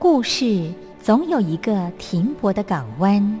故事总有一个停泊的港湾。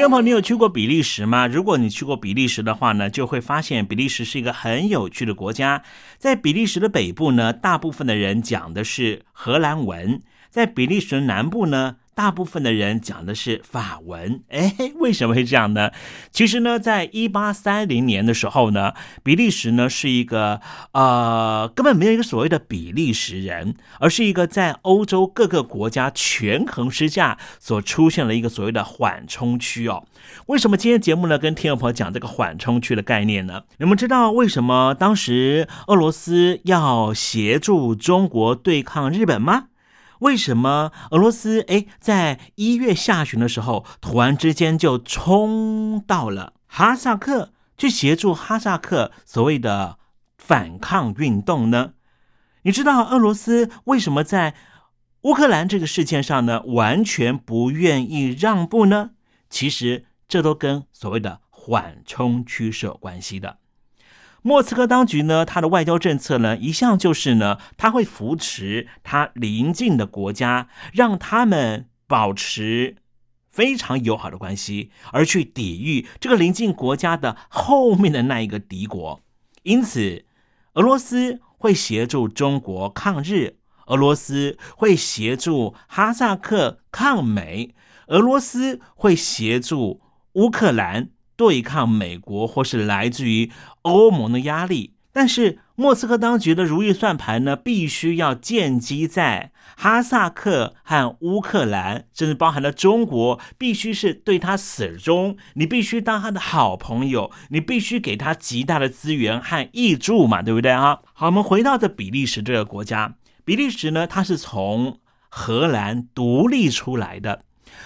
听众朋友，你有去过比利时吗？如果你去过比利时的话呢，就会发现比利时是一个很有趣的国家。在比利时的北部呢，大部分的人讲的是荷兰文；在比利时的南部呢，大部分的人讲的是法文。哎，为什么会这样呢？其实呢，在一八三零年的时候呢，比利时呢是一个呃，根本没有一个所谓的比利时人，而是一个在欧洲各个国家权衡之下所出现了一个所谓的缓冲区哦。为什么今天节目呢跟听众朋友讲这个缓冲区的概念呢？你们知道为什么当时俄罗斯要协助中国对抗日本吗？为什么俄罗斯哎，在一月下旬的时候，突然之间就冲到了哈萨克去协助哈萨克所谓的反抗运动呢？你知道俄罗斯为什么在乌克兰这个事件上呢，完全不愿意让步呢？其实这都跟所谓的缓冲区是有关系的。莫斯科当局呢，他的外交政策呢，一向就是呢，他会扶持他邻近的国家，让他们保持非常友好的关系，而去抵御这个邻近国家的后面的那一个敌国。因此，俄罗斯会协助中国抗日，俄罗斯会协助哈萨克抗美，俄罗斯会协助乌克兰。对抗美国或是来自于欧盟的压力，但是莫斯科当局的如意算盘呢，必须要建基在哈萨克和乌克兰，甚至包含了中国，必须是对他死忠，你必须当他的好朋友，你必须给他极大的资源和益助嘛，对不对啊？好，我们回到这比利时这个国家，比利时呢，它是从荷兰独立出来的，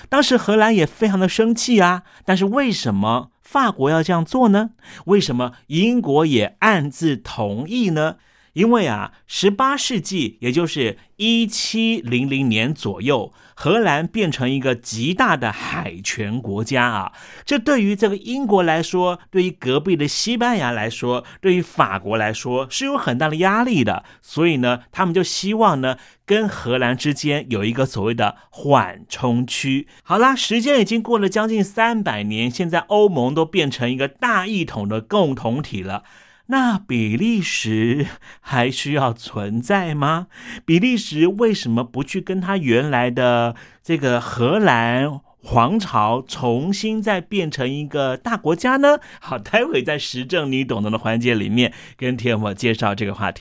当时荷兰也非常的生气啊，但是为什么？法国要这样做呢？为什么英国也暗自同意呢？因为啊，十八世纪，也就是一七零零年左右，荷兰变成一个极大的海权国家啊。这对于这个英国来说，对于隔壁的西班牙来说，对于法国来说，是有很大的压力的。所以呢，他们就希望呢，跟荷兰之间有一个所谓的缓冲区。好啦，时间已经过了将近三百年，现在欧盟都变成一个大一统的共同体了。那比利时还需要存在吗？比利时为什么不去跟他原来的这个荷兰皇朝重新再变成一个大国家呢？好，待会在时政你懂得的环节里面跟天我介绍这个话题。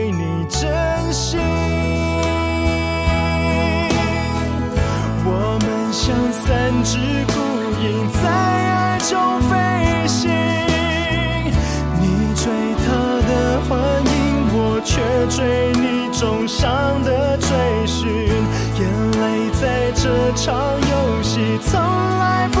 只孤影在爱中飞行，你追他的幻影，我却追你重伤的追寻，眼泪在这场游戏从来不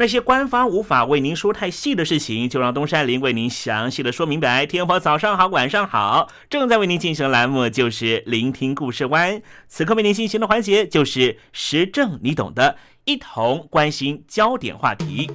那些官方无法为您说太细的事情，就让东山林为您详细的说明白。天婆早上好，晚上好，正在为您进行的栏目就是聆听故事湾。此刻为您进行的环节就是时政，你懂的，一同关心焦点话题。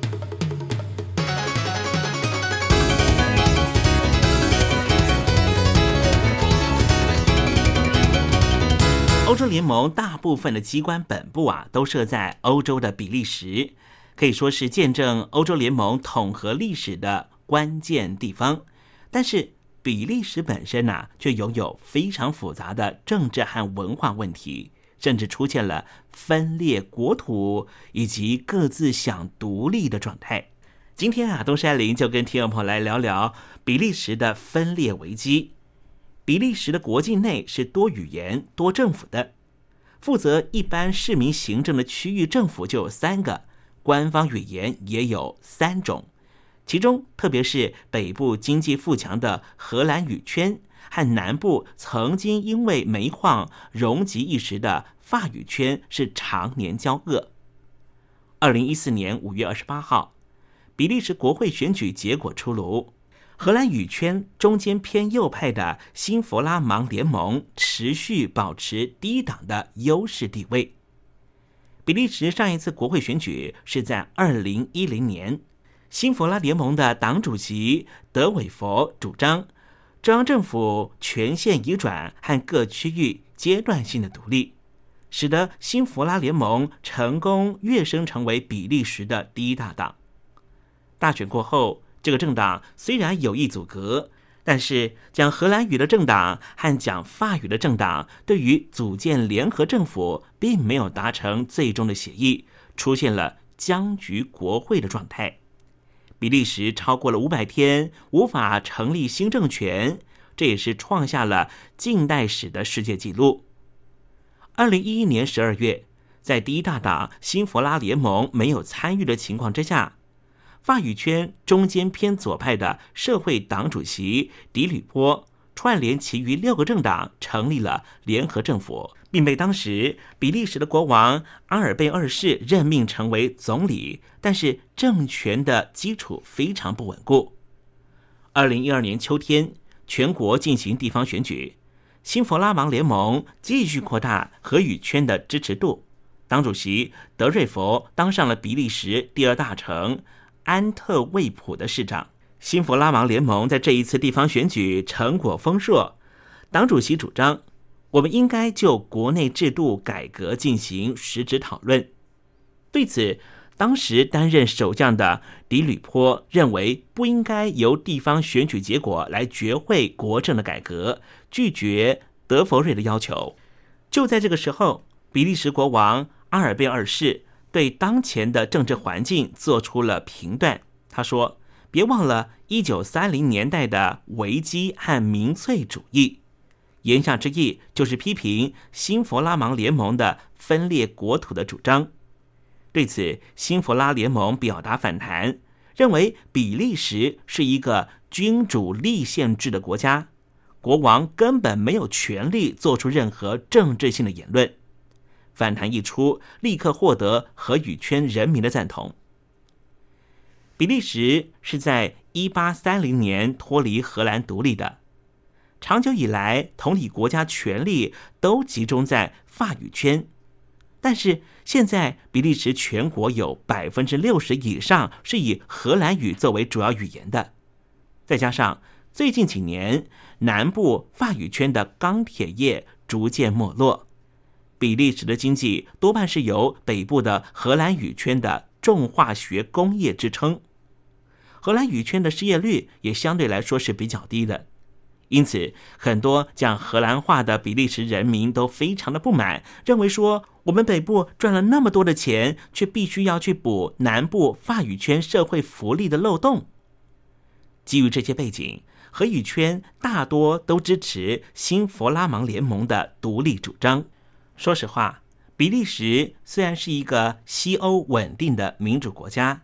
欧洲联盟大部分的机关本部啊，都设在欧洲的比利时。可以说是见证欧洲联盟统合历史的关键地方，但是比利时本身呐、啊，却拥有非常复杂的政治和文化问题，甚至出现了分裂国土以及各自想独立的状态。今天啊，东山林就跟听众朋友来聊聊比利时的分裂危机。比利时的国境内是多语言、多政府的，负责一般市民行政的区域政府就有三个。官方语言也有三种，其中特别是北部经济富强的荷兰语圈和南部曾经因为煤矿荣极一时的法语圈是常年交恶。二零一四年五月二十八号，比利时国会选举结果出炉，荷兰语圈中间偏右派的新弗拉芒联盟持续保持低档的优势地位。比利时上一次国会选举是在二零一零年，新弗拉联盟的党主席德韦佛主张中央政府权限移转和各区域阶段性的独立，使得新弗拉联盟成功跃升成为比利时的第一大党。大选过后，这个政党虽然有意阻隔。但是，讲荷兰语的政党和讲法语的政党对于组建联合政府，并没有达成最终的协议，出现了僵局国会的状态。比利时超过了五百天无法成立新政权，这也是创下了近代史的世界纪录。二零一一年十二月，在第一大党新佛拉联盟没有参与的情况之下，法语圈中间偏左派的社会党主席迪吕波串联其余六个政党，成立了联合政府。并被当时比利时的国王阿尔贝二世任命成为总理，但是政权的基础非常不稳固。二零一二年秋天，全国进行地方选举，新弗拉芒联盟继续扩大荷语圈的支持度，党主席德瑞佛当上了比利时第二大城安特卫普的市长。新弗拉芒联盟在这一次地方选举成果丰硕，党主席主张。我们应该就国内制度改革进行实质讨论。对此，当时担任首相的迪吕坡认为不应该由地方选举结果来决会国政的改革，拒绝德弗瑞的要求。就在这个时候，比利时国王阿尔贝二世对当前的政治环境做出了评断。他说：“别忘了一九三零年代的危机和民粹主义。”言下之意就是批评新佛拉芒联盟的分裂国土的主张。对此，新佛拉联盟表达反弹，认为比利时是一个君主立宪制的国家，国王根本没有权利做出任何政治性的言论。反弹一出，立刻获得荷语圈人民的赞同。比利时是在一八三零年脱离荷兰独立的。长久以来，统理国家权力都集中在法语圈，但是现在比利时全国有百分之六十以上是以荷兰语作为主要语言的，再加上最近几年南部法语圈的钢铁业逐渐没落，比利时的经济多半是由北部的荷兰语圈的重化学工业支撑，荷兰语圈的失业率也相对来说是比较低的。因此，很多讲荷兰话的比利时人民都非常的不满，认为说我们北部赚了那么多的钱，却必须要去补南部法语圈社会福利的漏洞。基于这些背景，荷语圈大多都支持新佛拉芒联盟的独立主张。说实话，比利时虽然是一个西欧稳定的民主国家，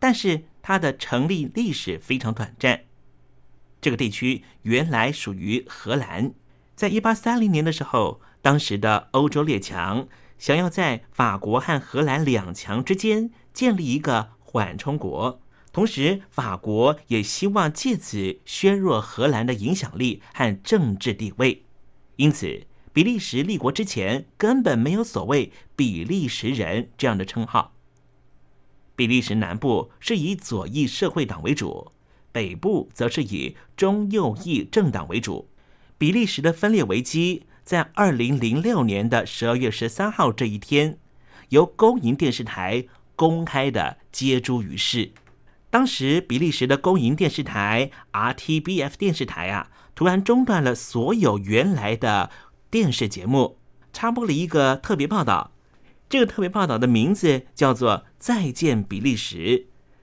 但是它的成立历史非常短暂。这个地区原来属于荷兰，在一八三零年的时候，当时的欧洲列强想要在法国和荷兰两强之间建立一个缓冲国，同时法国也希望借此削弱荷兰的影响力和政治地位。因此，比利时立国之前根本没有所谓“比利时人”这样的称号。比利时南部是以左翼社会党为主。北部则是以中右翼政党为主。比利时的分裂危机在二零零六年的十二月十三号这一天，由公营电视台公开的揭诸于世。当时，比利时的公营电视台 RTBF 电视台啊，突然中断了所有原来的电视节目，插播了一个特别报道。这个特别报道的名字叫做《再见比利时》，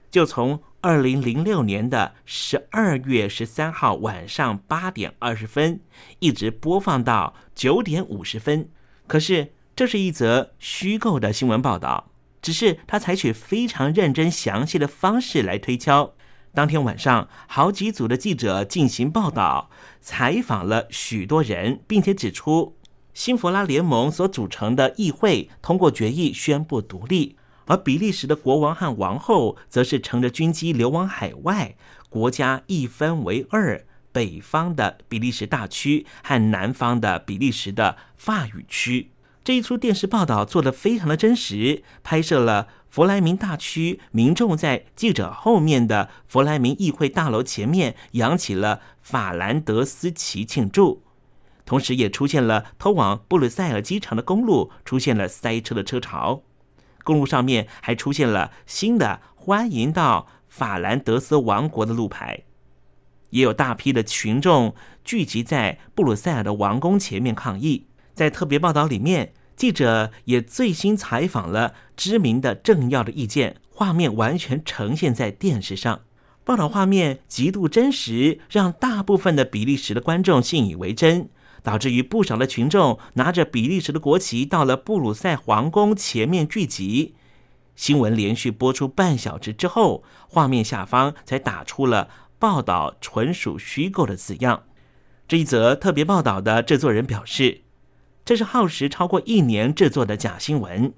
就从。二零零六年的十二月十三号晚上八点二十分，一直播放到九点五十分。可是，这是一则虚构的新闻报道，只是他采取非常认真详细的方式来推敲。当天晚上，好几组的记者进行报道，采访了许多人，并且指出，新佛拉联盟所组成的议会通过决议宣布独立。而比利时的国王和王后则是乘着军机流亡海外，国家一分为二，北方的比利时大区和南方的比利时的法语区。这一出电视报道做得非常的真实，拍摄了弗莱明大区民众在记者后面的弗莱明议会大楼前面扬起了法兰德斯旗庆祝，同时也出现了通往布鲁塞尔机场的公路出现了塞车的车潮。公路上面还出现了新的“欢迎到法兰德斯王国”的路牌，也有大批的群众聚集在布鲁塞尔的王宫前面抗议。在特别报道里面，记者也最新采访了知名的政要的意见，画面完全呈现在电视上。报道画面极度真实，让大部分的比利时的观众信以为真，导致于不少的群众拿着比利时的国旗到了布鲁塞皇宫前面聚集。新闻连续播出半小时之后，画面下方才打出了“报道纯属虚构”的字样。这一则特别报道的制作人表示，这是耗时超过一年制作的假新闻。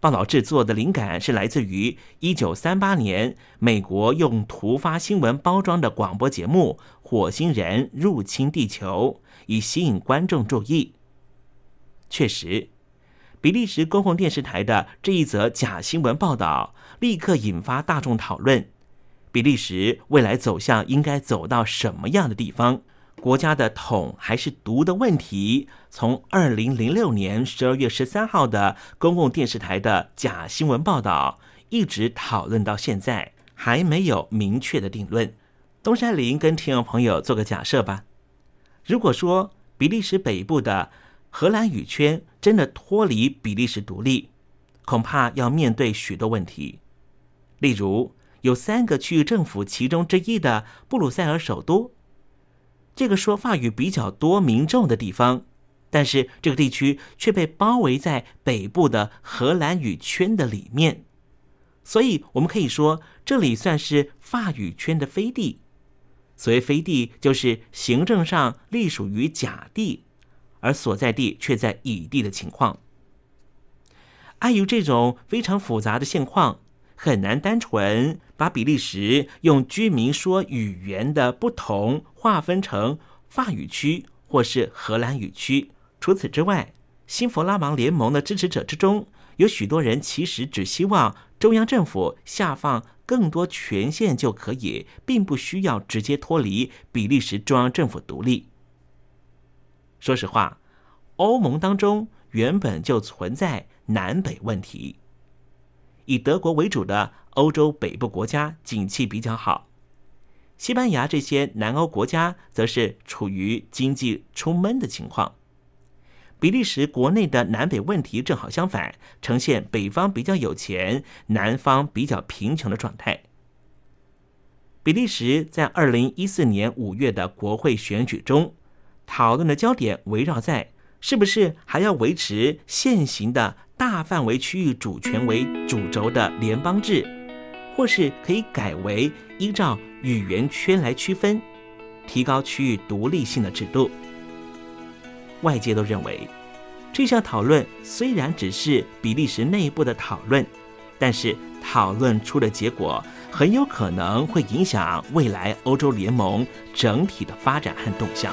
报道制作的灵感是来自于一九三八年美国用突发新闻包装的广播节目《火星人入侵地球》，以吸引观众注意。确实。比利时公共电视台的这一则假新闻报道，立刻引发大众讨论：比利时未来走向应该走到什么样的地方？国家的统还是独的问题，从二零零六年十二月十三号的公共电视台的假新闻报道，一直讨论到现在，还没有明确的定论。东山林跟听众朋友做个假设吧：如果说比利时北部的荷兰语圈真的脱离比利时独立，恐怕要面对许多问题。例如，有三个区域政府其中之一的布鲁塞尔首都，这个说法语比较多民众的地方，但是这个地区却被包围在北部的荷兰语圈的里面，所以我们可以说，这里算是法语圈的飞地。所谓飞地，就是行政上隶属于甲地。而所在地却在乙地的情况，碍于这种非常复杂的现况，很难单纯把比利时用居民说语言的不同划分成法语区或是荷兰语区。除此之外，新弗拉芒联盟的支持者之中，有许多人其实只希望中央政府下放更多权限就可以，并不需要直接脱离比利时中央政府独立。说实话，欧盟当中原本就存在南北问题。以德国为主的欧洲北部国家景气比较好，西班牙这些南欧国家则是处于经济出闷的情况。比利时国内的南北问题正好相反，呈现北方比较有钱，南方比较贫穷的状态。比利时在二零一四年五月的国会选举中。讨论的焦点围绕在是不是还要维持现行的大范围区域主权为主轴的联邦制，或是可以改为依照语言圈来区分，提高区域独立性的制度。外界都认为，这项讨论虽然只是比利时内部的讨论，但是讨论出的结果很有可能会影响未来欧洲联盟整体的发展和动向。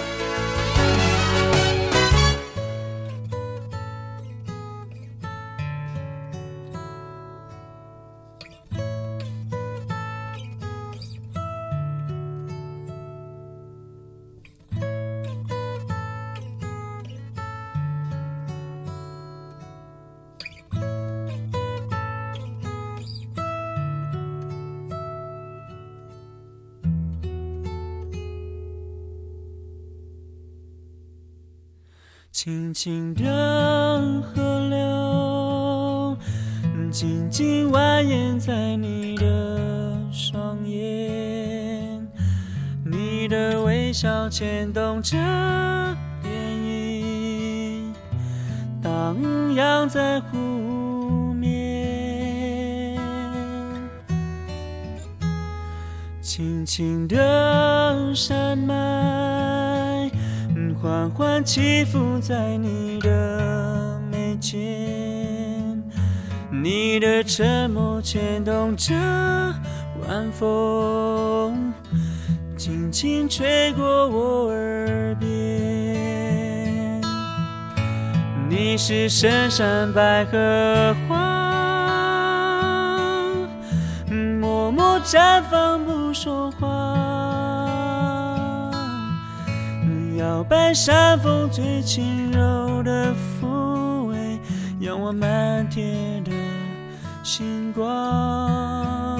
轻轻的河流，静静蜿蜒在你的双眼，你的微笑牵动着涟漪，荡漾在湖面，轻轻的山脉。缓缓起伏在你的眉间，你的沉默牵动着晚风，轻轻吹过我耳边。你是深山百合花，默默绽放白山风最轻柔的抚慰，仰望满天的星光。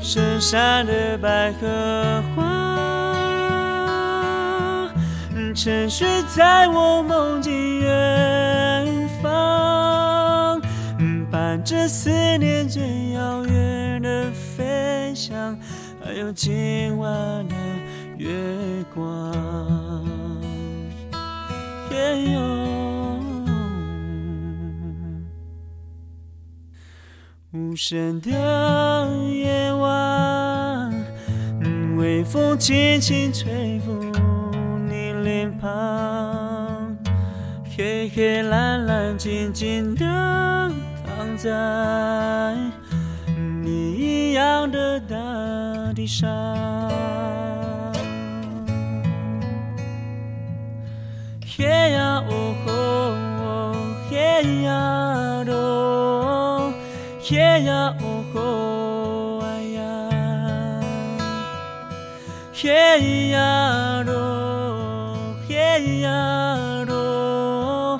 深山的百合花，沉睡在我梦境远方，伴着思念最遥远的飞翔，还有今晚的。月光，夜无声的夜晚，微风轻轻吹拂你脸庞，黑黑蓝蓝静静的躺在你一样的大地上。呀哦吼，嘿呀咯，嘿呀哦吼哎呀，嘿呀咯，嘿呀咯，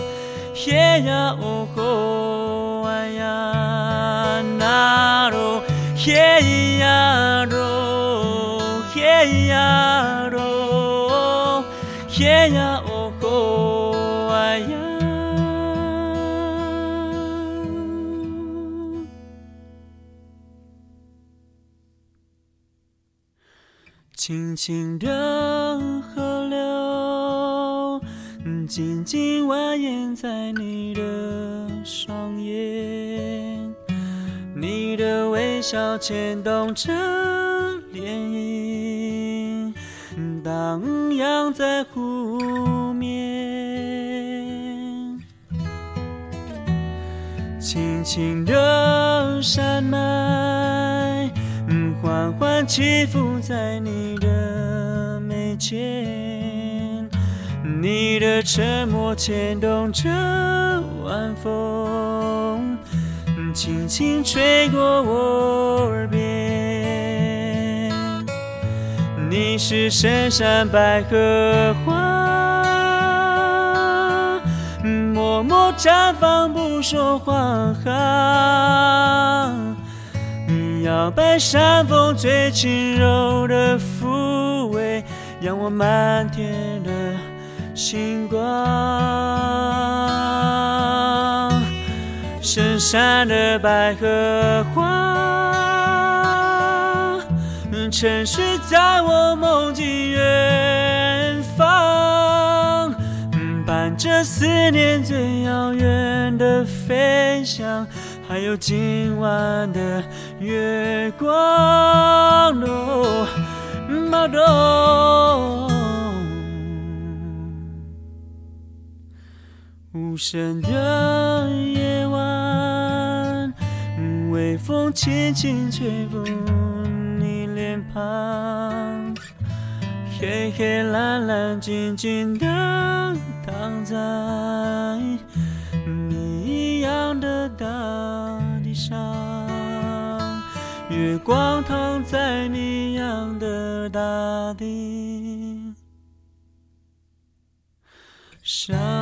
嘿呀哦吼哎呀那咯，嘿呀咯，嘿呀咯，嘿呀。轻轻的河流，静静蜿蜒在你的双眼，你的微笑牵动着涟漪，荡漾在湖面，轻轻的山脉。起伏在你的眉间，你的沉默牵动着晚风，轻轻吹过我耳边。你是深山百合花，默默绽放不说谎。摇摆山风最轻柔的抚慰，仰望满天的星光。深山的百合花，沉睡在我梦境远方，伴着思念最遥远的飞翔。还有今晚的月光的马路，无声的夜晚，微风轻轻吹过你脸庞，黑黑蓝蓝，静静的躺在你一样的大地上。月光躺在你养的大地。上。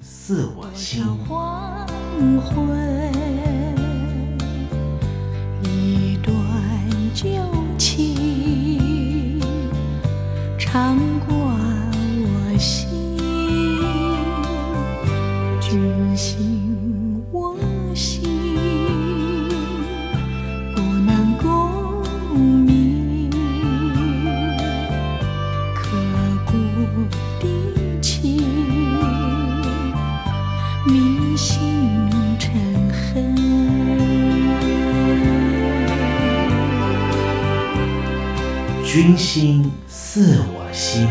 似我心黄昏。明心成恨，君心似我心。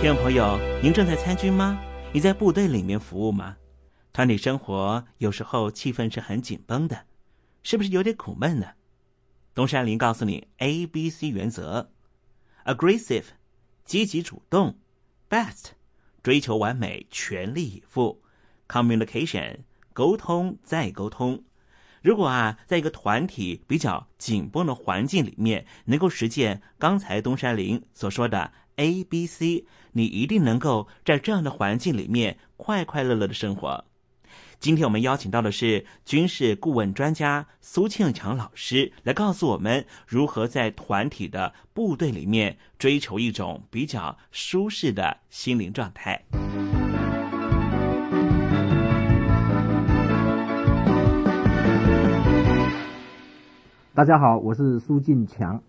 听众朋友，您正在参军吗？你在部队里面服务吗？团体生活有时候气氛是很紧绷的，是不是有点苦闷呢？东山林告诉你 A B C 原则：Aggressive，积极主动；Best。追求完美，全力以赴；communication，沟通再沟通。如果啊，在一个团体比较紧绷的环境里面，能够实践刚才东山林所说的 A B C，你一定能够在这样的环境里面快快乐乐的生活。今天我们邀请到的是军事顾问专家苏庆强老师，来告诉我们如何在团体的部队里面追求一种比较舒适的心灵状态。大家好，我是苏进强。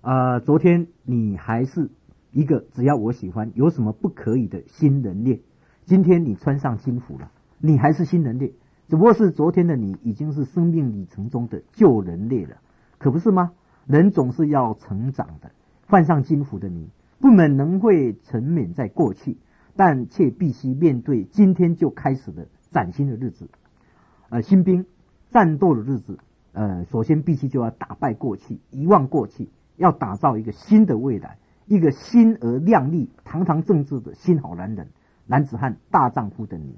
呃，昨天你还是一个只要我喜欢，有什么不可以的新人类。今天你穿上军服了。你还是新人类，只不过是昨天的你已经是生命里程中的旧人类了，可不是吗？人总是要成长的。换上金服的你，不免能会沉湎在过去，但却必须面对今天就开始的崭新的日子。呃，新兵战斗的日子，呃，首先必须就要打败过去，遗忘过去，要打造一个新的未来，一个新而亮丽、堂堂正直的新好男人、男子汉、大丈夫的你。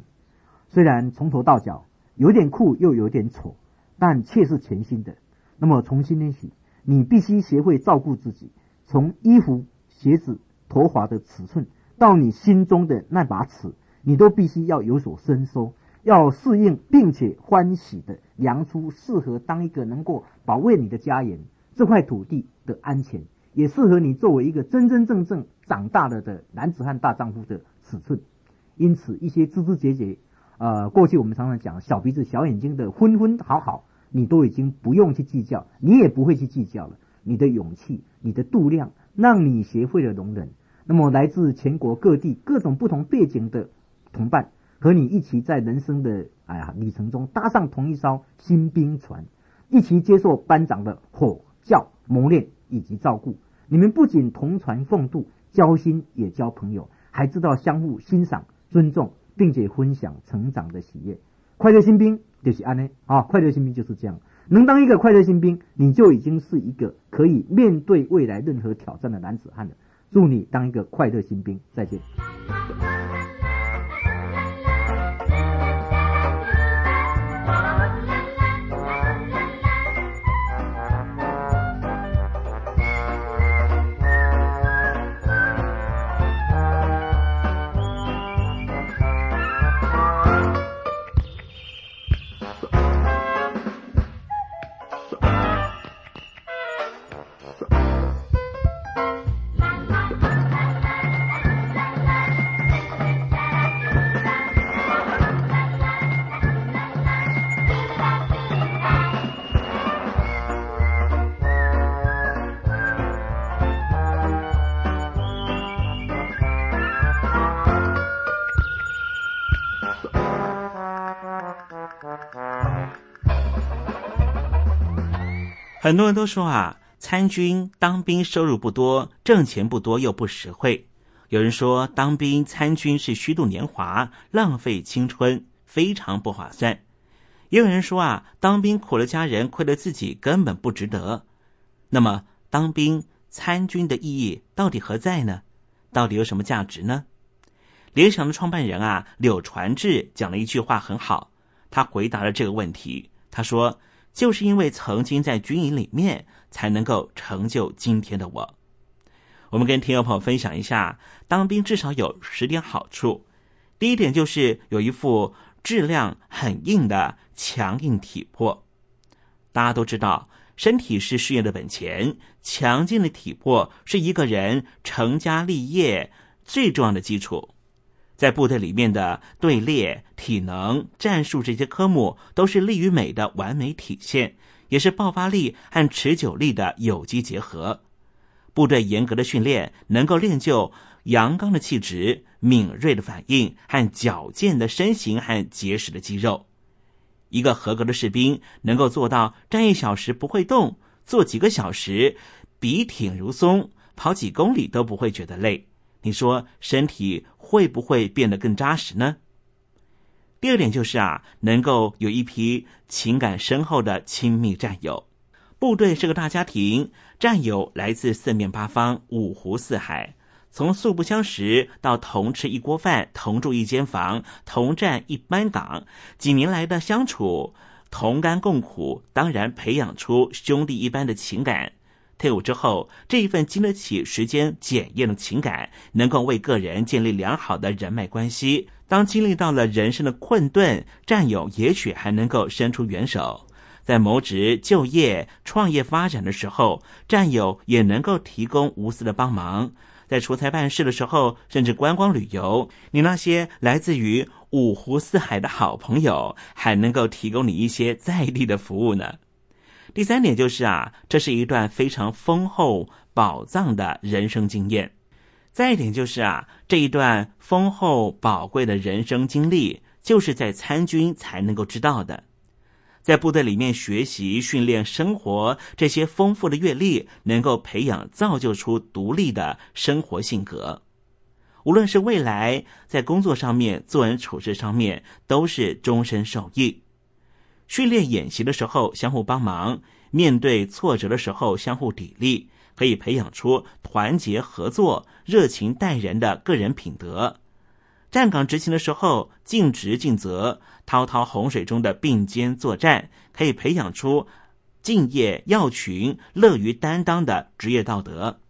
虽然从头到脚有点酷又有点丑，但却是全新的。那么从今天起，你必须学会照顾自己，从衣服、鞋子、头发的尺寸到你心中的那把尺，你都必须要有所伸缩，要适应并且欢喜的量出适合当一个能够保卫你的家园、这块土地的安全，也适合你作为一个真真正正长大了的男子汉大丈夫的尺寸。因此，一些枝枝节节。呃，过去我们常常讲小鼻子小眼睛的分分好好，你都已经不用去计较，你也不会去计较了。你的勇气，你的度量，让你学会了容忍。那么来自全国各地各种不同背景的同伴，和你一起在人生的哎呀旅程中搭上同一艘新兵船，一起接受班长的吼教磨练以及照顾。你们不仅同船共渡，交心也交朋友，还知道相互欣赏、尊重。并且分享成长的喜悦，快乐新兵就是安呢啊！快乐新兵就是这样，能当一个快乐新兵，你就已经是一个可以面对未来任何挑战的男子汉了。祝你当一个快乐新兵，再见。很多人都说啊，参军当兵收入不多，挣钱不多又不实惠。有人说当兵参军是虚度年华，浪费青春，非常不划算。也有人说啊，当兵苦了家人，亏了自己，根本不值得。那么，当兵参军的意义到底何在呢？到底有什么价值呢？联想的创办人啊，柳传志讲了一句话很好，他回答了这个问题。他说。就是因为曾经在军营里面，才能够成就今天的我。我们跟听众朋友分享一下，当兵至少有十点好处。第一点就是有一副质量很硬的强硬体魄。大家都知道，身体是事业的本钱，强劲的体魄是一个人成家立业最重要的基础。在部队里面的队列、体能、战术这些科目，都是力与美的完美体现，也是爆发力和持久力的有机结合。部队严格的训练，能够练就阳刚的气质、敏锐的反应和矫健的身形和结实的肌肉。一个合格的士兵能够做到站一小时不会动，坐几个小时，笔挺如松，跑几公里都不会觉得累。你说身体会不会变得更扎实呢？第二点就是啊，能够有一批情感深厚的亲密战友。部队是个大家庭，战友来自四面八方、五湖四海，从素不相识到同吃一锅饭、同住一间房、同站一班岗，几年来的相处，同甘共苦，当然培养出兄弟一般的情感。退伍之后，这一份经得起时间检验的情感，能够为个人建立良好的人脉关系。当经历到了人生的困顿，战友也许还能够伸出援手，在谋职、就业、创业发展的时候，战友也能够提供无私的帮忙。在出差办事的时候，甚至观光旅游，你那些来自于五湖四海的好朋友，还能够提供你一些在地的服务呢。第三点就是啊，这是一段非常丰厚宝藏的人生经验。再一点就是啊，这一段丰厚宝贵的人生经历，就是在参军才能够知道的。在部队里面学习、训练、生活，这些丰富的阅历，能够培养、造就出独立的生活性格。无论是未来在工作上面、做人处事上面，都是终身受益。训练演习的时候相互帮忙，面对挫折的时候相互砥砺。可以培养出团结合作、热情待人的个人品德。站岗执勤的时候，尽职尽责，滔滔洪水中的并肩作战，可以培养出敬业要群、乐于担当的职业道德。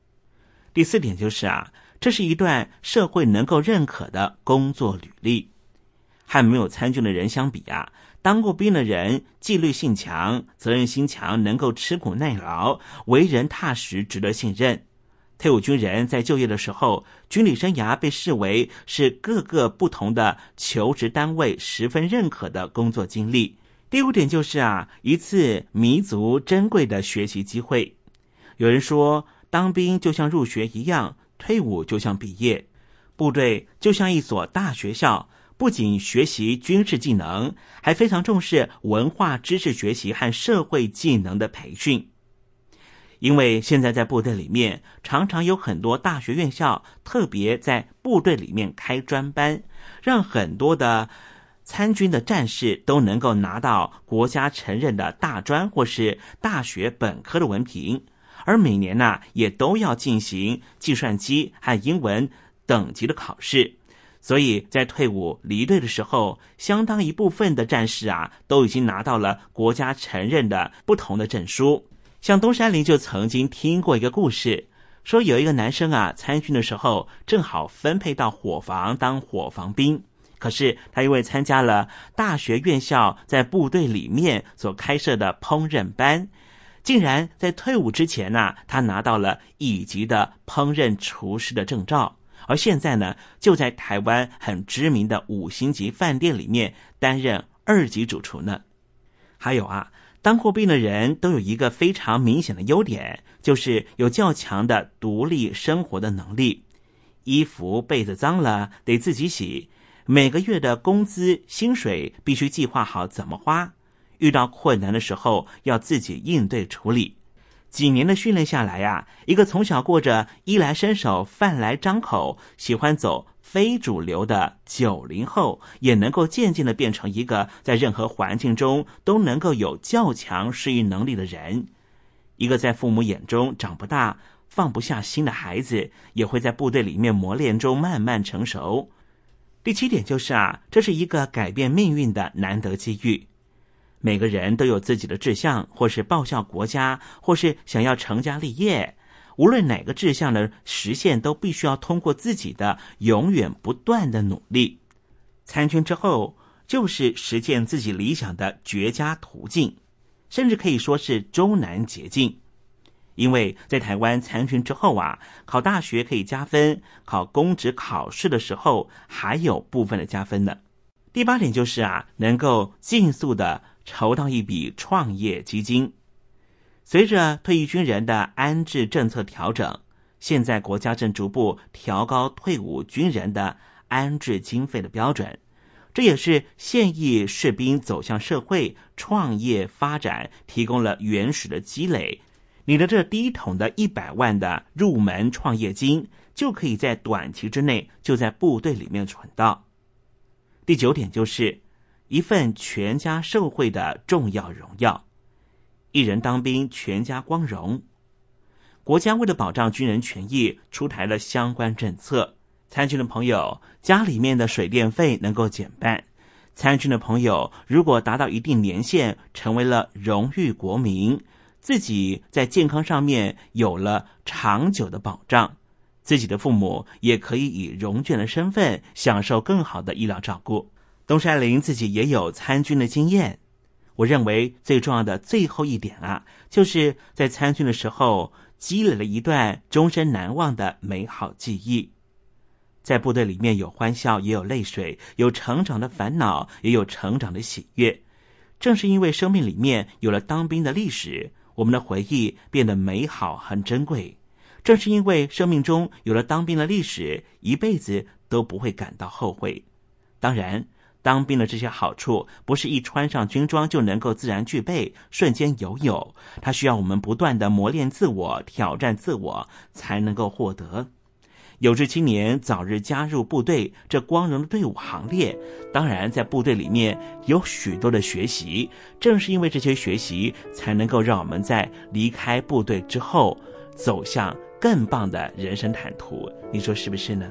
第四点就是啊，这是一段社会能够认可的工作履历。和没有参军的人相比啊。当过兵的人，纪律性强，责任心强，能够吃苦耐劳，为人踏实，值得信任。退伍军人在就业的时候，军旅生涯被视为是各个不同的求职单位十分认可的工作经历。第五点就是啊，一次弥足珍贵的学习机会。有人说，当兵就像入学一样，退伍就像毕业，部队就像一所大学校。不仅学习军事技能，还非常重视文化知识学习和社会技能的培训。因为现在在部队里面，常常有很多大学院校特别在部队里面开专班，让很多的参军的战士都能够拿到国家承认的大专或是大学本科的文凭，而每年呢，也都要进行计算机和英文等级的考试。所以在退伍离队的时候，相当一部分的战士啊，都已经拿到了国家承认的不同的证书。像东山林就曾经听过一个故事，说有一个男生啊，参军的时候正好分配到伙房当伙房兵，可是他因为参加了大学院校在部队里面所开设的烹饪班，竟然在退伍之前呢，他拿到了乙级的烹饪厨师的证照。而现在呢，就在台湾很知名的五星级饭店里面担任二级主厨呢。还有啊，当过兵的人都有一个非常明显的优点，就是有较强的独立生活的能力。衣服被子脏了得自己洗，每个月的工资薪水必须计划好怎么花，遇到困难的时候要自己应对处理。几年的训练下来呀，一个从小过着衣来伸手、饭来张口、喜欢走非主流的九零后，也能够渐渐的变成一个在任何环境中都能够有较强适应能力的人。一个在父母眼中长不大、放不下心的孩子，也会在部队里面磨练中慢慢成熟。第七点就是啊，这是一个改变命运的难得机遇。每个人都有自己的志向，或是报效国家，或是想要成家立业。无论哪个志向的实现，都必须要通过自己的永远不断的努力。参军之后，就是实现自己理想的绝佳途径，甚至可以说是终南捷径。因为在台湾参军之后啊，考大学可以加分，考公职考试的时候还有部分的加分呢。第八点就是啊，能够尽速的。筹到一笔创业基金，随着退役军人的安置政策调整，现在国家正逐步调高退伍军人的安置经费的标准，这也是现役士兵走向社会、创业发展提供了原始的积累，你的这第一桶的一百万的入门创业金，就可以在短期之内就在部队里面存到。第九点就是一份全家受惠的重要荣耀，一人当兵，全家光荣。国家为了保障军人权益，出台了相关政策。参军的朋友家里面的水电费能够减半。参军的朋友如果达到一定年限，成为了荣誉国民。自己在健康上面有了长久的保障，自己的父母也可以以荣眷的身份享受更好的医疗照顾。东山林自己也有参军的经验，我认为最重要的最后一点啊，就是在参军的时候积累了一段终身难忘的美好记忆。在部队里面有欢笑，也有泪水，有成长的烦恼，也有成长的喜悦。正是因为生命里面有了当兵的历史。我们的回忆变得美好和珍贵，正是因为生命中有了当兵的历史，一辈子都不会感到后悔。当然，当兵的这些好处不是一穿上军装就能够自然具备、瞬间拥有，它需要我们不断的磨练自我、挑战自我，才能够获得。有志青年早日加入部队这光荣的队伍行列。当然，在部队里面有许多的学习，正是因为这些学习，才能够让我们在离开部队之后，走向更棒的人生坦途。你说是不是呢？